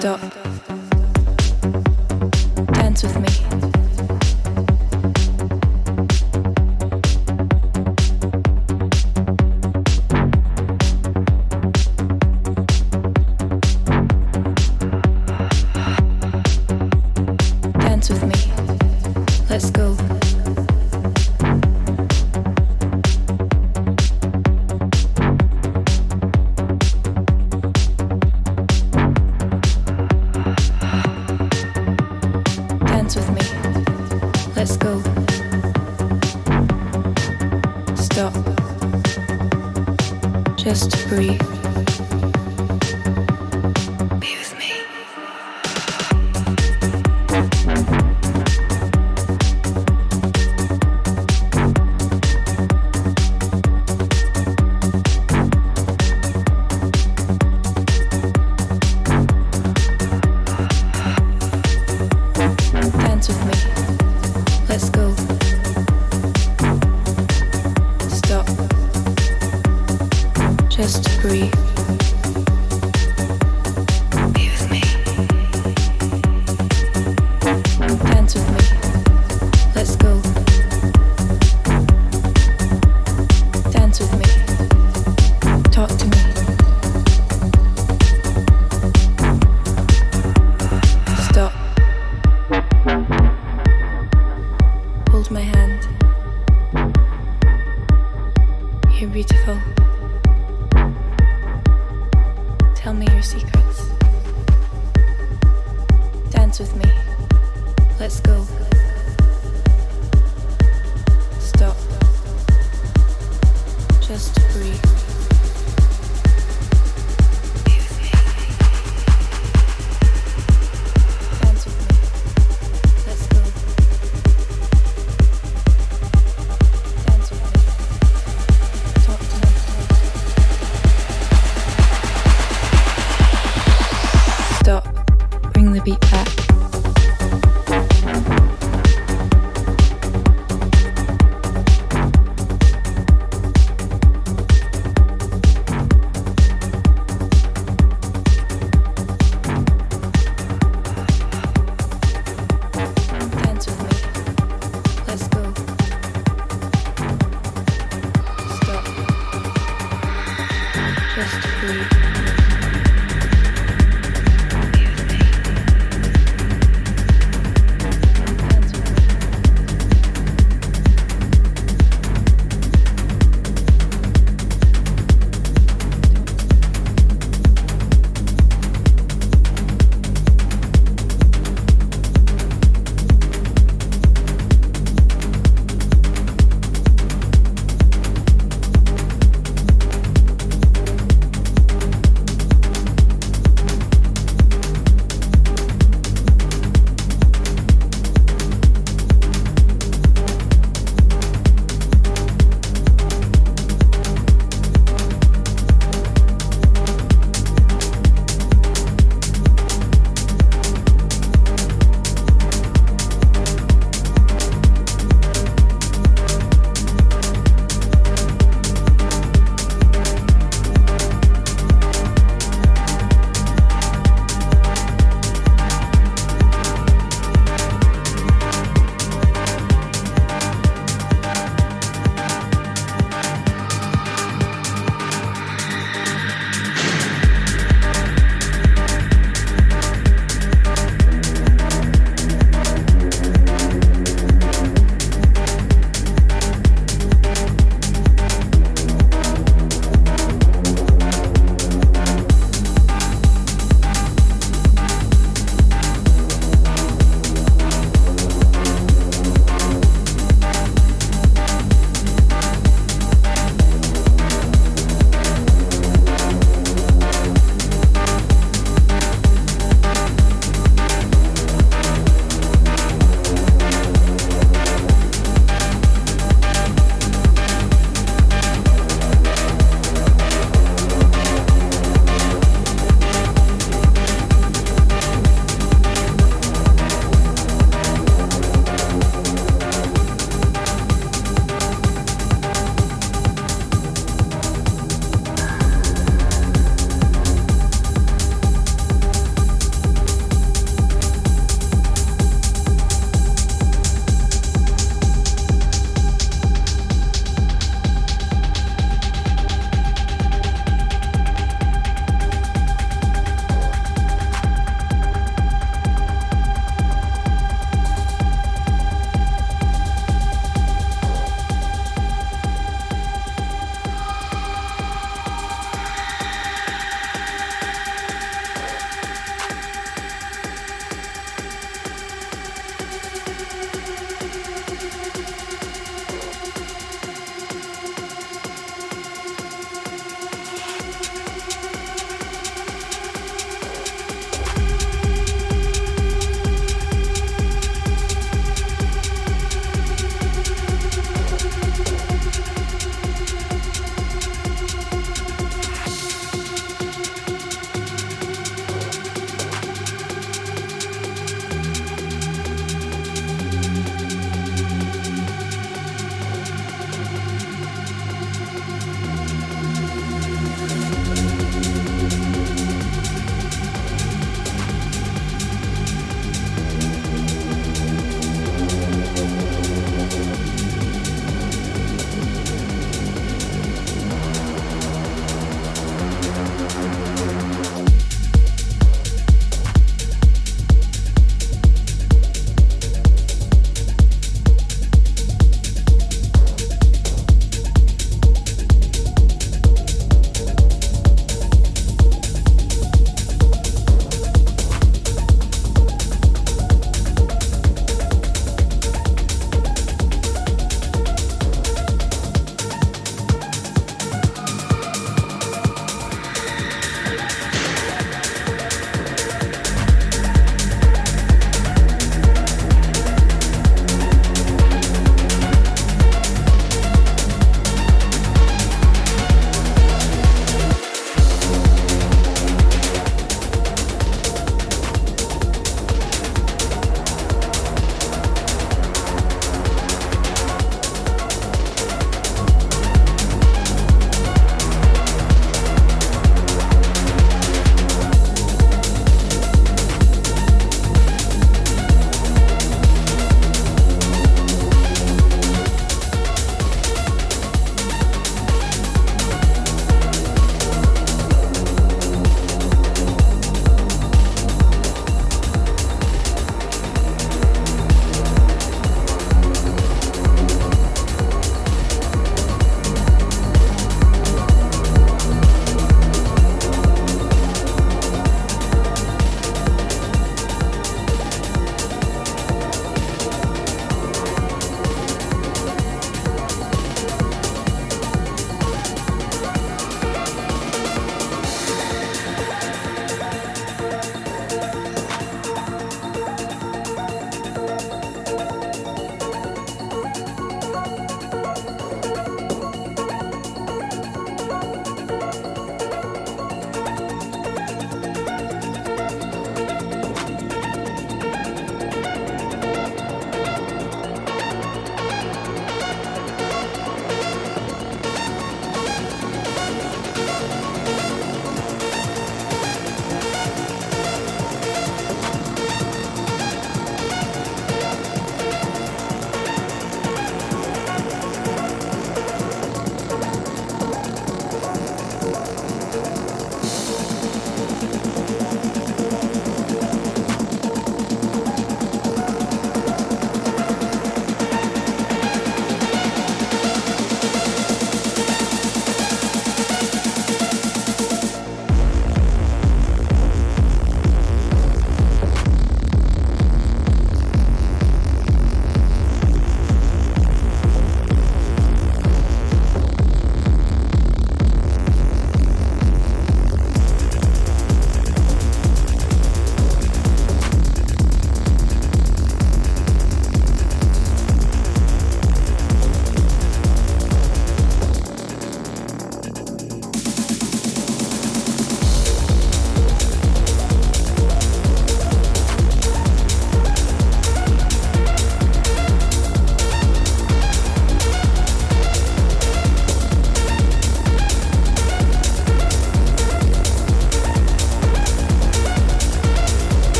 just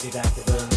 be back to the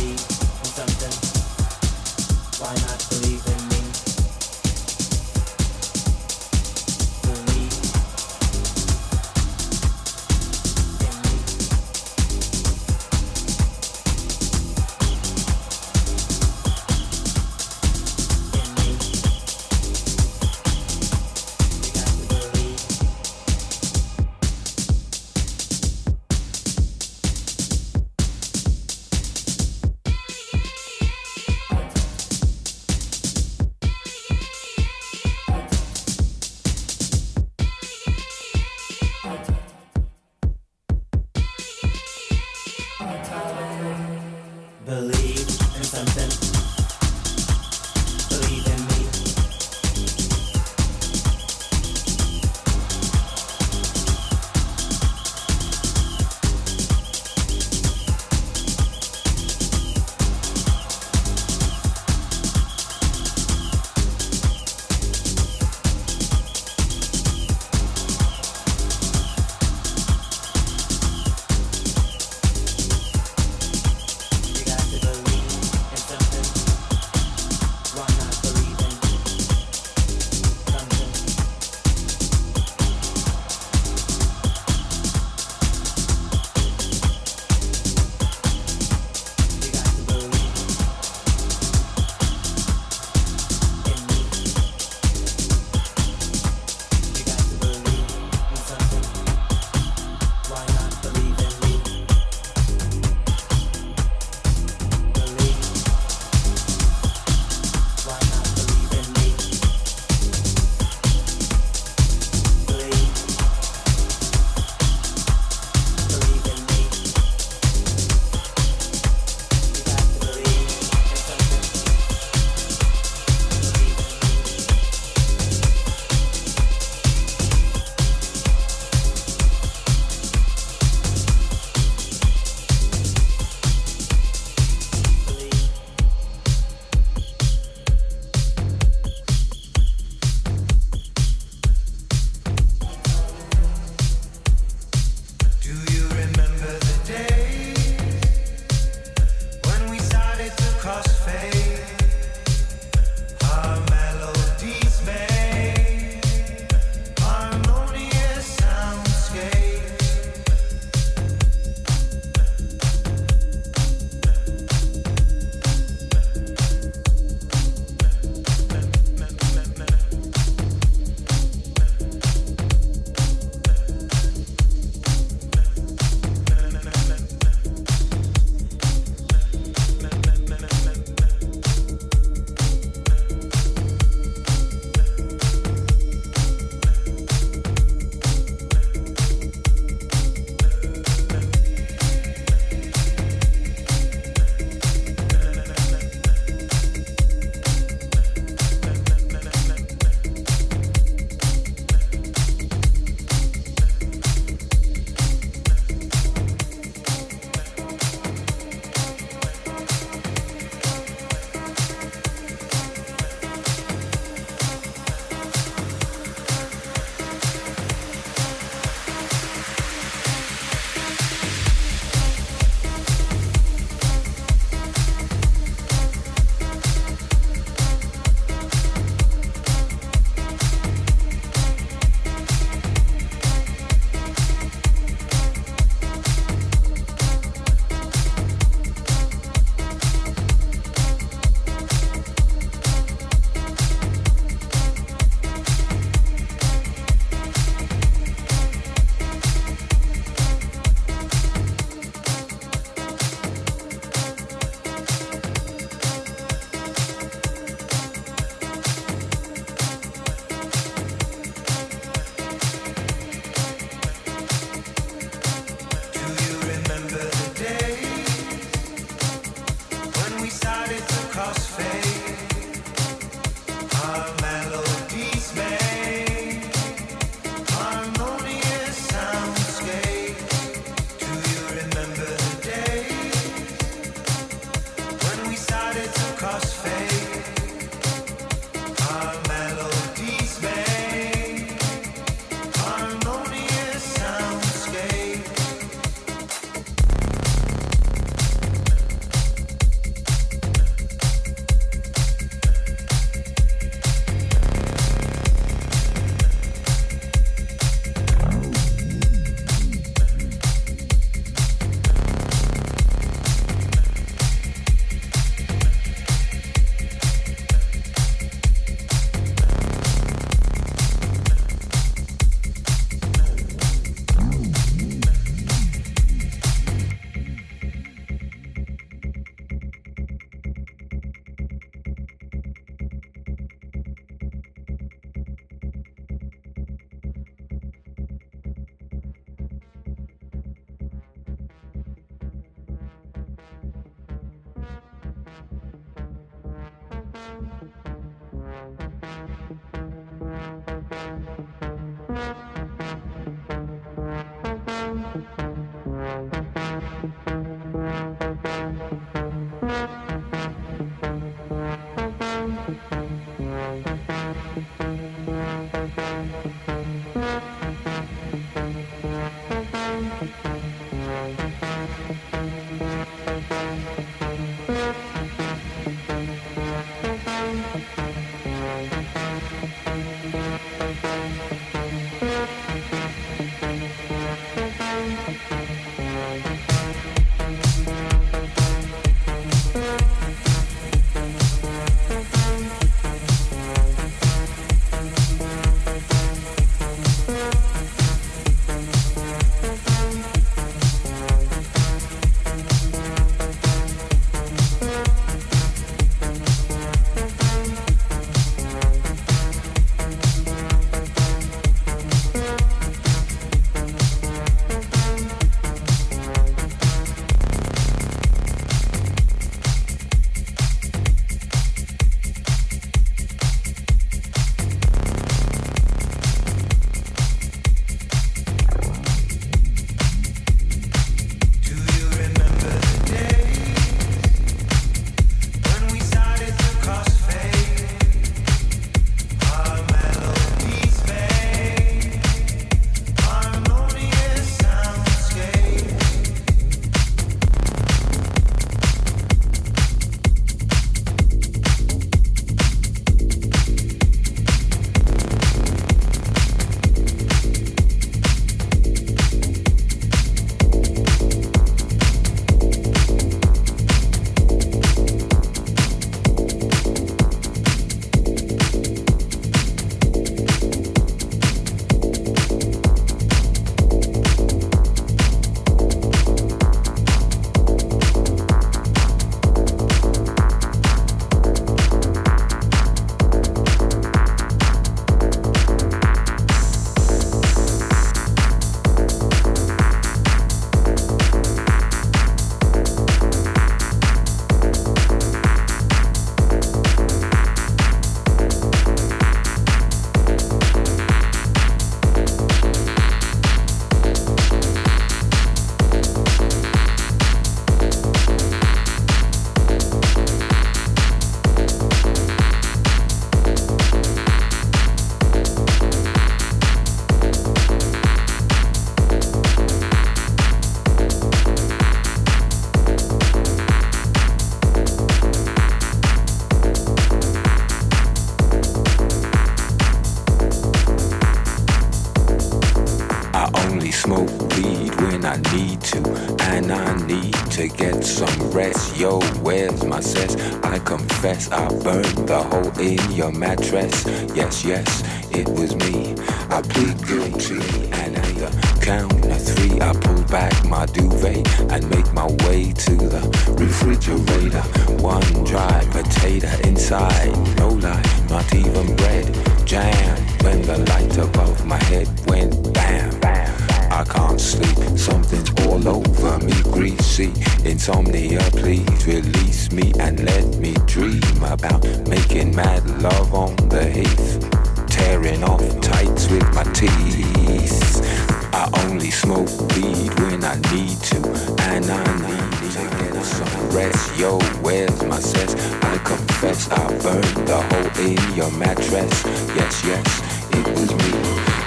Rest Yo, where's my sense? I confess I burned the hole in your mattress. Yes, yes, it was me.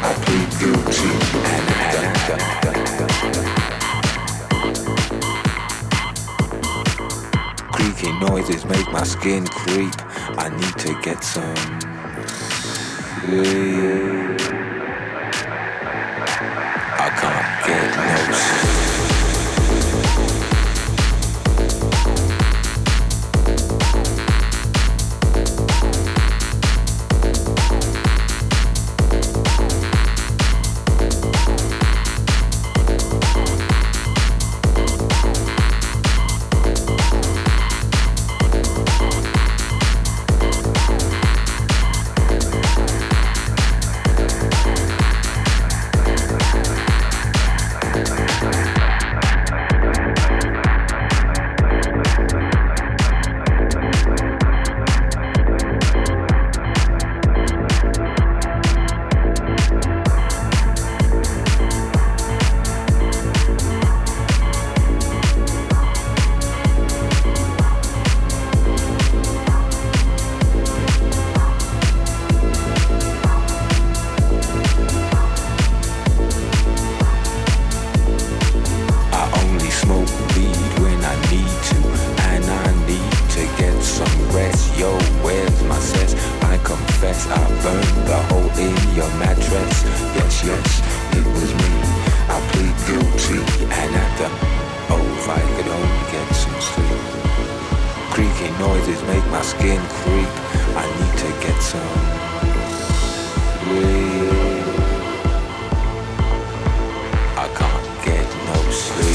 I plead guilty and I Creaking noises make my skin creep. I need to get some sleep. sleep.